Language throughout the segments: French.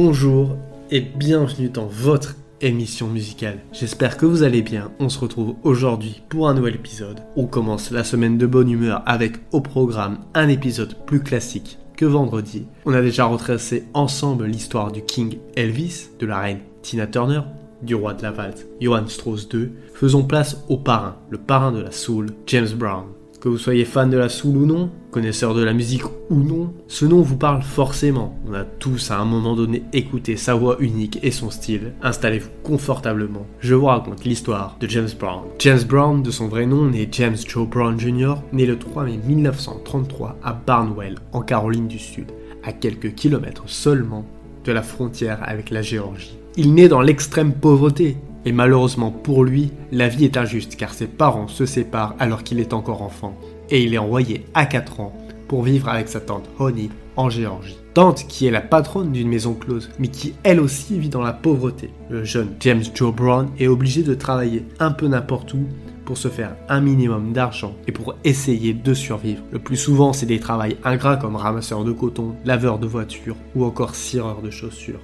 Bonjour et bienvenue dans votre émission musicale. J'espère que vous allez bien. On se retrouve aujourd'hui pour un nouvel épisode. On commence la semaine de bonne humeur avec au programme un épisode plus classique que vendredi. On a déjà retracé ensemble l'histoire du King Elvis, de la reine Tina Turner, du roi de la valse Johann Strauss II. Faisons place au parrain, le parrain de la soul, James Brown. Que vous soyez fan de la soul ou non, connaisseur de la musique ou non, ce nom vous parle forcément. On a tous à un moment donné écouté sa voix unique et son style. Installez-vous confortablement. Je vous raconte l'histoire de James Brown. James Brown, de son vrai nom, né James Joe Brown Jr., né le 3 mai 1933 à Barnwell, en Caroline du Sud, à quelques kilomètres seulement de la frontière avec la Géorgie. Il naît dans l'extrême pauvreté, et malheureusement pour lui, la vie est injuste car ses parents se séparent alors qu'il est encore enfant, et il est envoyé à 4 ans pour vivre avec sa tante Honey en Géorgie. Tante qui est la patronne d'une maison close, mais qui elle aussi vit dans la pauvreté. Le jeune James Joe Brown est obligé de travailler un peu n'importe où pour se faire un minimum d'argent et pour essayer de survivre. Le plus souvent, c'est des travails ingrats comme ramasseur de coton, laveur de voiture ou encore cireur de chaussures.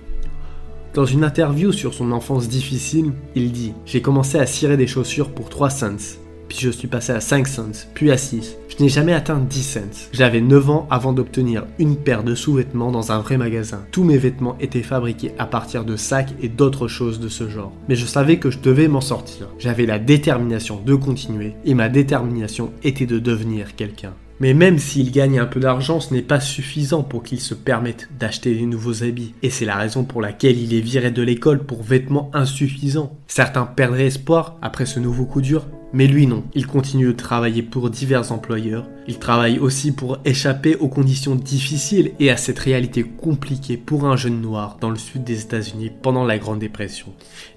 Dans une interview sur son enfance difficile, il dit J'ai commencé à cirer des chaussures pour 3 cents, puis je suis passé à 5 cents, puis à 6. Je n'ai jamais atteint 10 cents. J'avais 9 ans avant d'obtenir une paire de sous-vêtements dans un vrai magasin. Tous mes vêtements étaient fabriqués à partir de sacs et d'autres choses de ce genre. Mais je savais que je devais m'en sortir. J'avais la détermination de continuer, et ma détermination était de devenir quelqu'un. Mais même s'il gagne un peu d'argent, ce n'est pas suffisant pour qu'il se permette d'acheter des nouveaux habits. Et c'est la raison pour laquelle il est viré de l'école pour vêtements insuffisants. Certains perdraient espoir après ce nouveau coup dur, mais lui non, il continue de travailler pour divers employeurs, il travaille aussi pour échapper aux conditions difficiles et à cette réalité compliquée pour un jeune noir dans le sud des États-Unis pendant la Grande Dépression.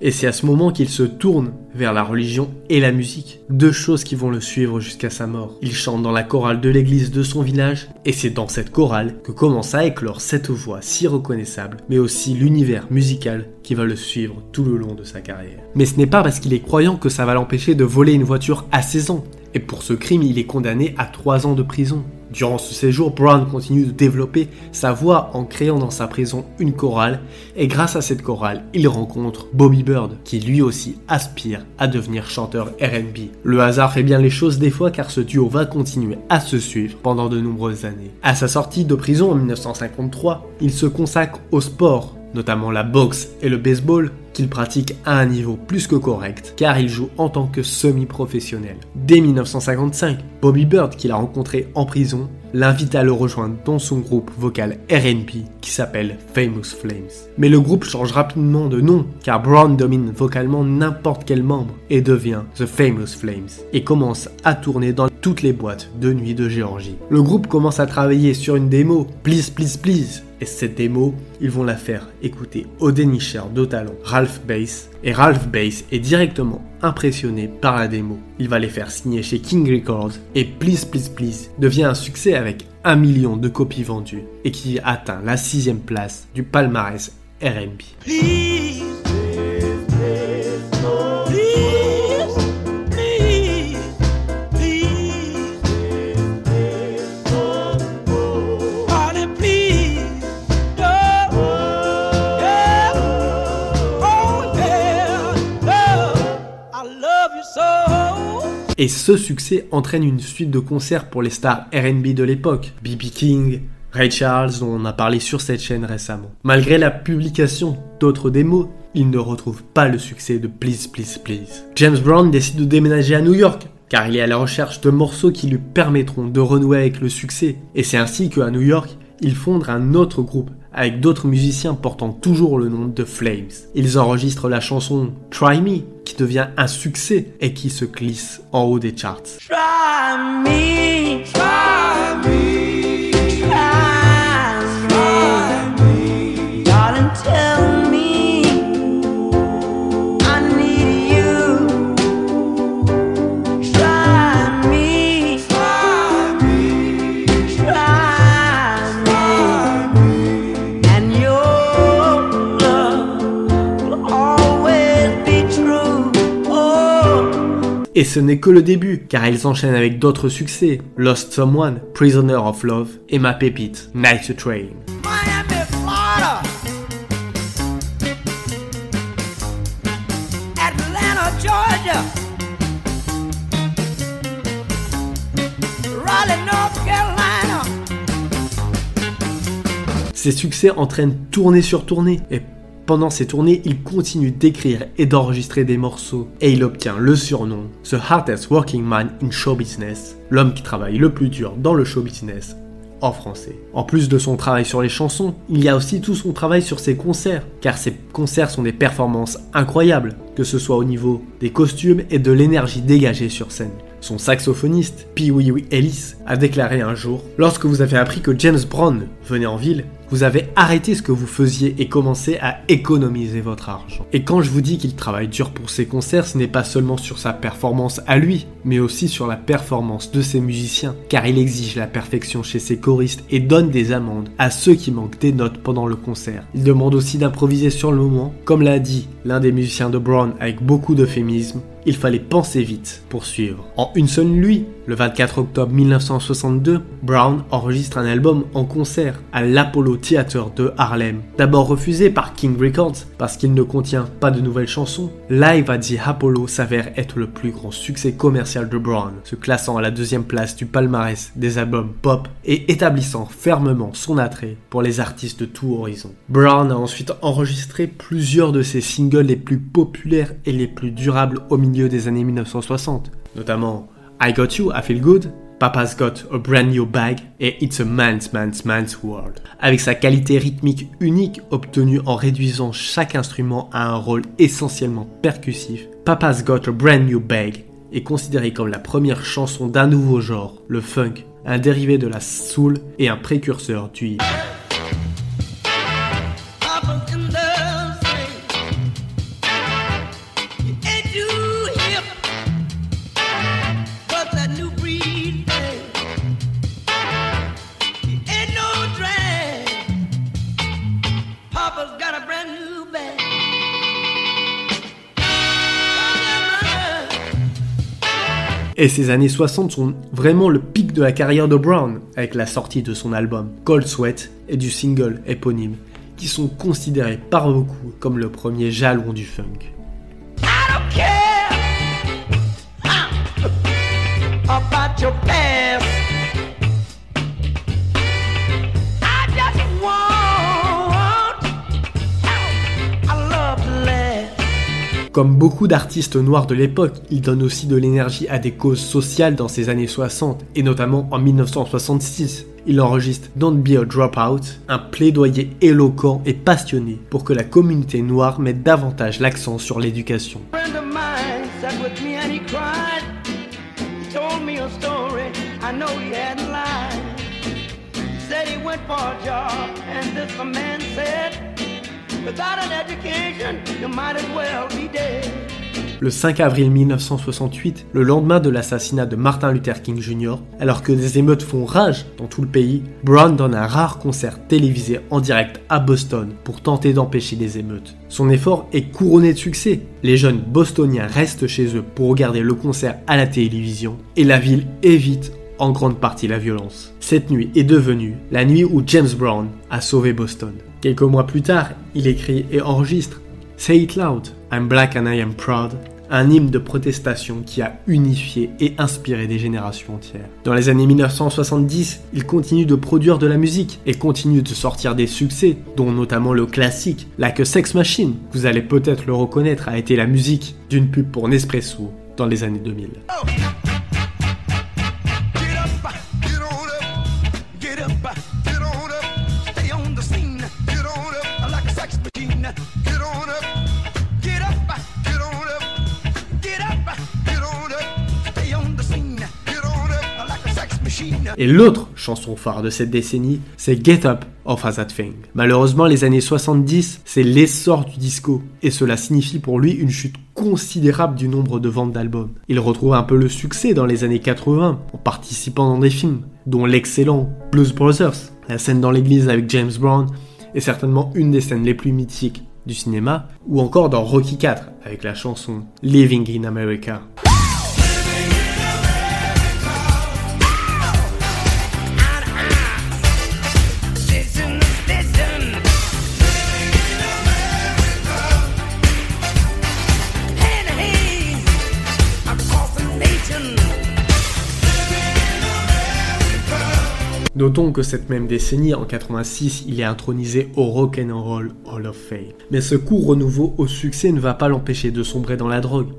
Et c'est à ce moment qu'il se tourne vers la religion et la musique, deux choses qui vont le suivre jusqu'à sa mort. Il chante dans la chorale de l'église de son village et c'est dans cette chorale que commence à éclore cette voix si reconnaissable, mais aussi l'univers musical qui va le suivre tout le long de sa carrière. Mais ce n'est pas parce qu'il est croyant que ça va l'empêcher de voler une voiture à 16 ans. Et pour ce crime, il est condamné à 3 ans de prison. Durant ce séjour, Brown continue de développer sa voix en créant dans sa prison une chorale, et grâce à cette chorale, il rencontre Bobby Bird, qui lui aussi aspire à devenir chanteur RB. Le hasard fait bien les choses des fois car ce duo va continuer à se suivre pendant de nombreuses années. À sa sortie de prison en 1953, il se consacre au sport, notamment la boxe et le baseball, qu'il pratique à un niveau plus que correct, car il joue en tant que semi-professionnel. Dès 1955, Bobby Bird, qu'il a rencontré en prison, l'invite à le rejoindre dans son groupe vocal RB qui s'appelle Famous Flames. Mais le groupe change rapidement de nom, car Brown domine vocalement n'importe quel membre et devient The Famous Flames, et commence à tourner dans toutes les boîtes de nuit de Géorgie. Le groupe commence à travailler sur une démo, Please Please Please, et cette démo, ils vont la faire écouter au dénicheur de talent Ralph Bass. Et Ralph Bass est directement impressionné par la démo. Il va les faire signer chez King Records. Et Please Please Please devient un succès avec un million de copies vendues. Et qui atteint la sixième place du palmarès RB. Et ce succès entraîne une suite de concerts pour les stars RB de l'époque, B.B. King, Ray Charles, dont on a parlé sur cette chaîne récemment. Malgré la publication d'autres démos, il ne retrouve pas le succès de Please Please Please. James Brown décide de déménager à New York, car il est à la recherche de morceaux qui lui permettront de renouer avec le succès. Et c'est ainsi qu'à New York, il fonde un autre groupe avec d'autres musiciens portant toujours le nom de Flames. Ils enregistrent la chanson Try Me, qui devient un succès et qui se glisse en haut des charts. Et ce n'est que le début, car ils enchaînent avec d'autres succès, Lost Someone, Prisoner of Love et ma pépite, Night Train. Miami, Florida. Atlanta, Georgia. Ces succès entraînent tournée sur tournée et pendant ces tournées, il continue d'écrire et d'enregistrer des morceaux et il obtient le surnom The Hardest Working Man in Show Business, l'homme qui travaille le plus dur dans le show business en français. En plus de son travail sur les chansons, il y a aussi tout son travail sur ses concerts, car ses concerts sont des performances incroyables, que ce soit au niveau des costumes et de l'énergie dégagée sur scène. Son saxophoniste, Pee Wee Ellis, a déclaré un jour Lorsque vous avez appris que James Brown venait en ville, vous avez arrêté ce que vous faisiez et commencé à économiser votre argent. Et quand je vous dis qu'il travaille dur pour ses concerts, ce n'est pas seulement sur sa performance à lui, mais aussi sur la performance de ses musiciens, car il exige la perfection chez ses choristes et donne des amendes à ceux qui manquent des notes pendant le concert. Il demande aussi d'improviser sur le moment, comme l'a dit l'un des musiciens de Brown avec beaucoup d'euphémisme, il fallait penser vite pour suivre. En une seule nuit, le 24 octobre 1962, Brown enregistre un album en concert à l'Apollo Theater de Harlem. D'abord refusé par King Records parce qu'il ne contient pas de nouvelles chansons, Live at the Apollo s'avère être le plus grand succès commercial de Brown, se classant à la deuxième place du palmarès des albums pop et établissant fermement son attrait pour les artistes de tout horizon. Brown a ensuite enregistré plusieurs de ses singles les plus populaires et les plus durables au milieu des années 1960, notamment I Got You, I Feel Good, Papa's Got a Brand New Bag et It's a Man's Man's Man's World. Avec sa qualité rythmique unique obtenue en réduisant chaque instrument à un rôle essentiellement percussif, Papa's Got a Brand New Bag est considéré comme la première chanson d'un nouveau genre, le funk, un dérivé de la soul et un précurseur du hip. Et ces années 60 sont vraiment le pic de la carrière de Brown, avec la sortie de son album Cold Sweat et du single éponyme, qui sont considérés par beaucoup comme le premier jalon du funk. Comme beaucoup d'artistes noirs de l'époque, il donne aussi de l'énergie à des causes sociales dans ces années 60, et notamment en 1966. Il enregistre Don't Be a Dropout, un plaidoyer éloquent et passionné pour que la communauté noire mette davantage l'accent sur l'éducation. Le 5 avril 1968, le lendemain de l'assassinat de Martin Luther King Jr., alors que des émeutes font rage dans tout le pays, Brown donne un rare concert télévisé en direct à Boston pour tenter d'empêcher les émeutes. Son effort est couronné de succès. Les jeunes bostoniens restent chez eux pour regarder le concert à la télévision et la ville évite en grande partie la violence. Cette nuit est devenue la nuit où James Brown a sauvé Boston. Quelques mois plus tard, il écrit et enregistre Say It Loud, I'm Black and I Am Proud, un hymne de protestation qui a unifié et inspiré des générations entières. Dans les années 1970, il continue de produire de la musique et continue de sortir des succès, dont notamment le classique Like a Sex Machine. Vous allez peut-être le reconnaître, a été la musique d'une pub pour Nespresso dans les années 2000. Et l'autre chanson phare de cette décennie, c'est Get Up of a That Thing. Malheureusement, les années 70, c'est l'essor du disco, et cela signifie pour lui une chute considérable du nombre de ventes d'albums. Il retrouve un peu le succès dans les années 80 en participant dans des films, dont l'excellent Blues Brothers, la scène dans l'église avec James Brown, est certainement une des scènes les plus mythiques du cinéma, ou encore dans Rocky 4 avec la chanson Living in America. Notons que cette même décennie, en 86, il est intronisé au Rock and Roll Hall of Fame. Mais ce court renouveau au succès ne va pas l'empêcher de sombrer dans la drogue.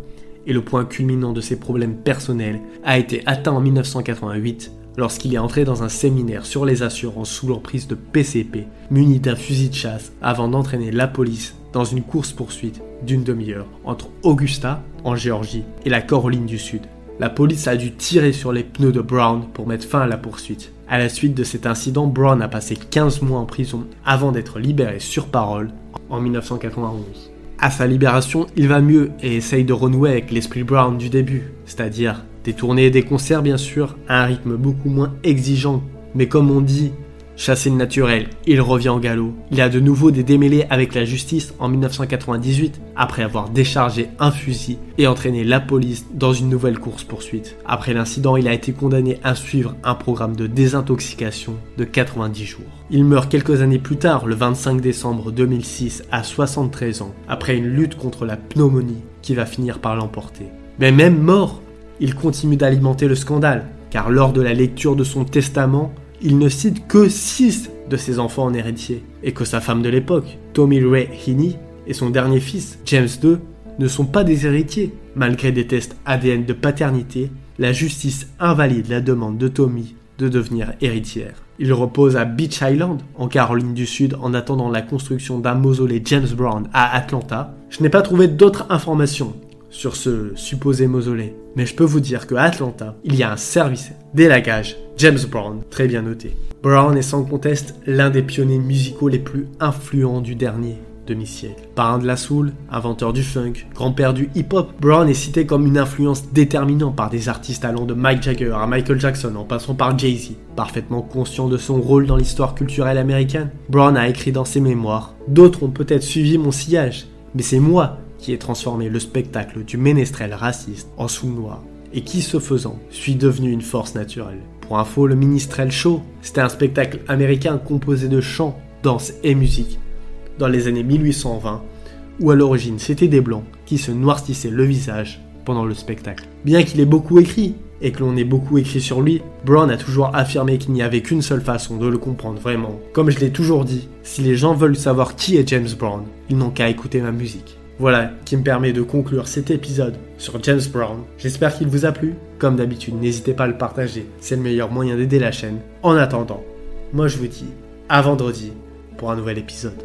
Et le point culminant de ses problèmes personnels a été atteint en 1988 lorsqu'il est entré dans un séminaire sur les assurances sous l'emprise de PCP, muni d'un fusil de chasse, avant d'entraîner la police dans une course-poursuite d'une demi-heure entre Augusta, en Géorgie, et la Caroline du Sud. La police a dû tirer sur les pneus de Brown pour mettre fin à la poursuite. À la suite de cet incident, Brown a passé 15 mois en prison avant d'être libéré sur parole en 1991. À sa libération, il va mieux et essaye de renouer avec l'esprit Brown du début, c'est-à-dire des tournées et des concerts bien sûr, à un rythme beaucoup moins exigeant. Mais comme on dit, Chassé le naturel, il revient en galop. Il a de nouveau des démêlés avec la justice en 1998, après avoir déchargé un fusil et entraîné la police dans une nouvelle course-poursuite. Après l'incident, il a été condamné à suivre un programme de désintoxication de 90 jours. Il meurt quelques années plus tard, le 25 décembre 2006, à 73 ans, après une lutte contre la pneumonie qui va finir par l'emporter. Mais même mort, il continue d'alimenter le scandale, car lors de la lecture de son testament, il ne cite que 6 de ses enfants en héritier, et que sa femme de l'époque, Tommy Ray Heaney, et son dernier fils, James II, ne sont pas des héritiers. Malgré des tests ADN de paternité, la justice invalide la demande de Tommy de devenir héritière. Il repose à Beach Island, en Caroline du Sud, en attendant la construction d'un mausolée James Brown à Atlanta. Je n'ai pas trouvé d'autres informations sur ce supposé mausolée, mais je peux vous dire qu'à Atlanta, il y a un service d'élagage James Brown, très bien noté. Brown est sans conteste l'un des pionniers musicaux les plus influents du dernier demi-siècle. Parrain de la soul, inventeur du funk, grand-père du hip-hop, Brown est cité comme une influence déterminante par des artistes allant de Mike Jagger à Michael Jackson en passant par Jay-Z. Parfaitement conscient de son rôle dans l'histoire culturelle américaine, Brown a écrit dans ses mémoires D'autres ont peut-être suivi mon sillage, mais c'est moi qui ai transformé le spectacle du ménestrel raciste en sous-noir et qui, ce faisant, suis devenu une force naturelle. Pour info, le Ministrel Show, c'était un spectacle américain composé de chants, danse et musique dans les années 1820, où à l'origine c'était des blancs qui se noircissaient le visage pendant le spectacle. Bien qu'il ait beaucoup écrit, et que l'on ait beaucoup écrit sur lui, Brown a toujours affirmé qu'il n'y avait qu'une seule façon de le comprendre vraiment. Comme je l'ai toujours dit, si les gens veulent savoir qui est James Brown, ils n'ont qu'à écouter ma musique. Voilà qui me permet de conclure cet épisode sur James Brown. J'espère qu'il vous a plu. Comme d'habitude, n'hésitez pas à le partager, c'est le meilleur moyen d'aider la chaîne. En attendant, moi je vous dis à vendredi pour un nouvel épisode.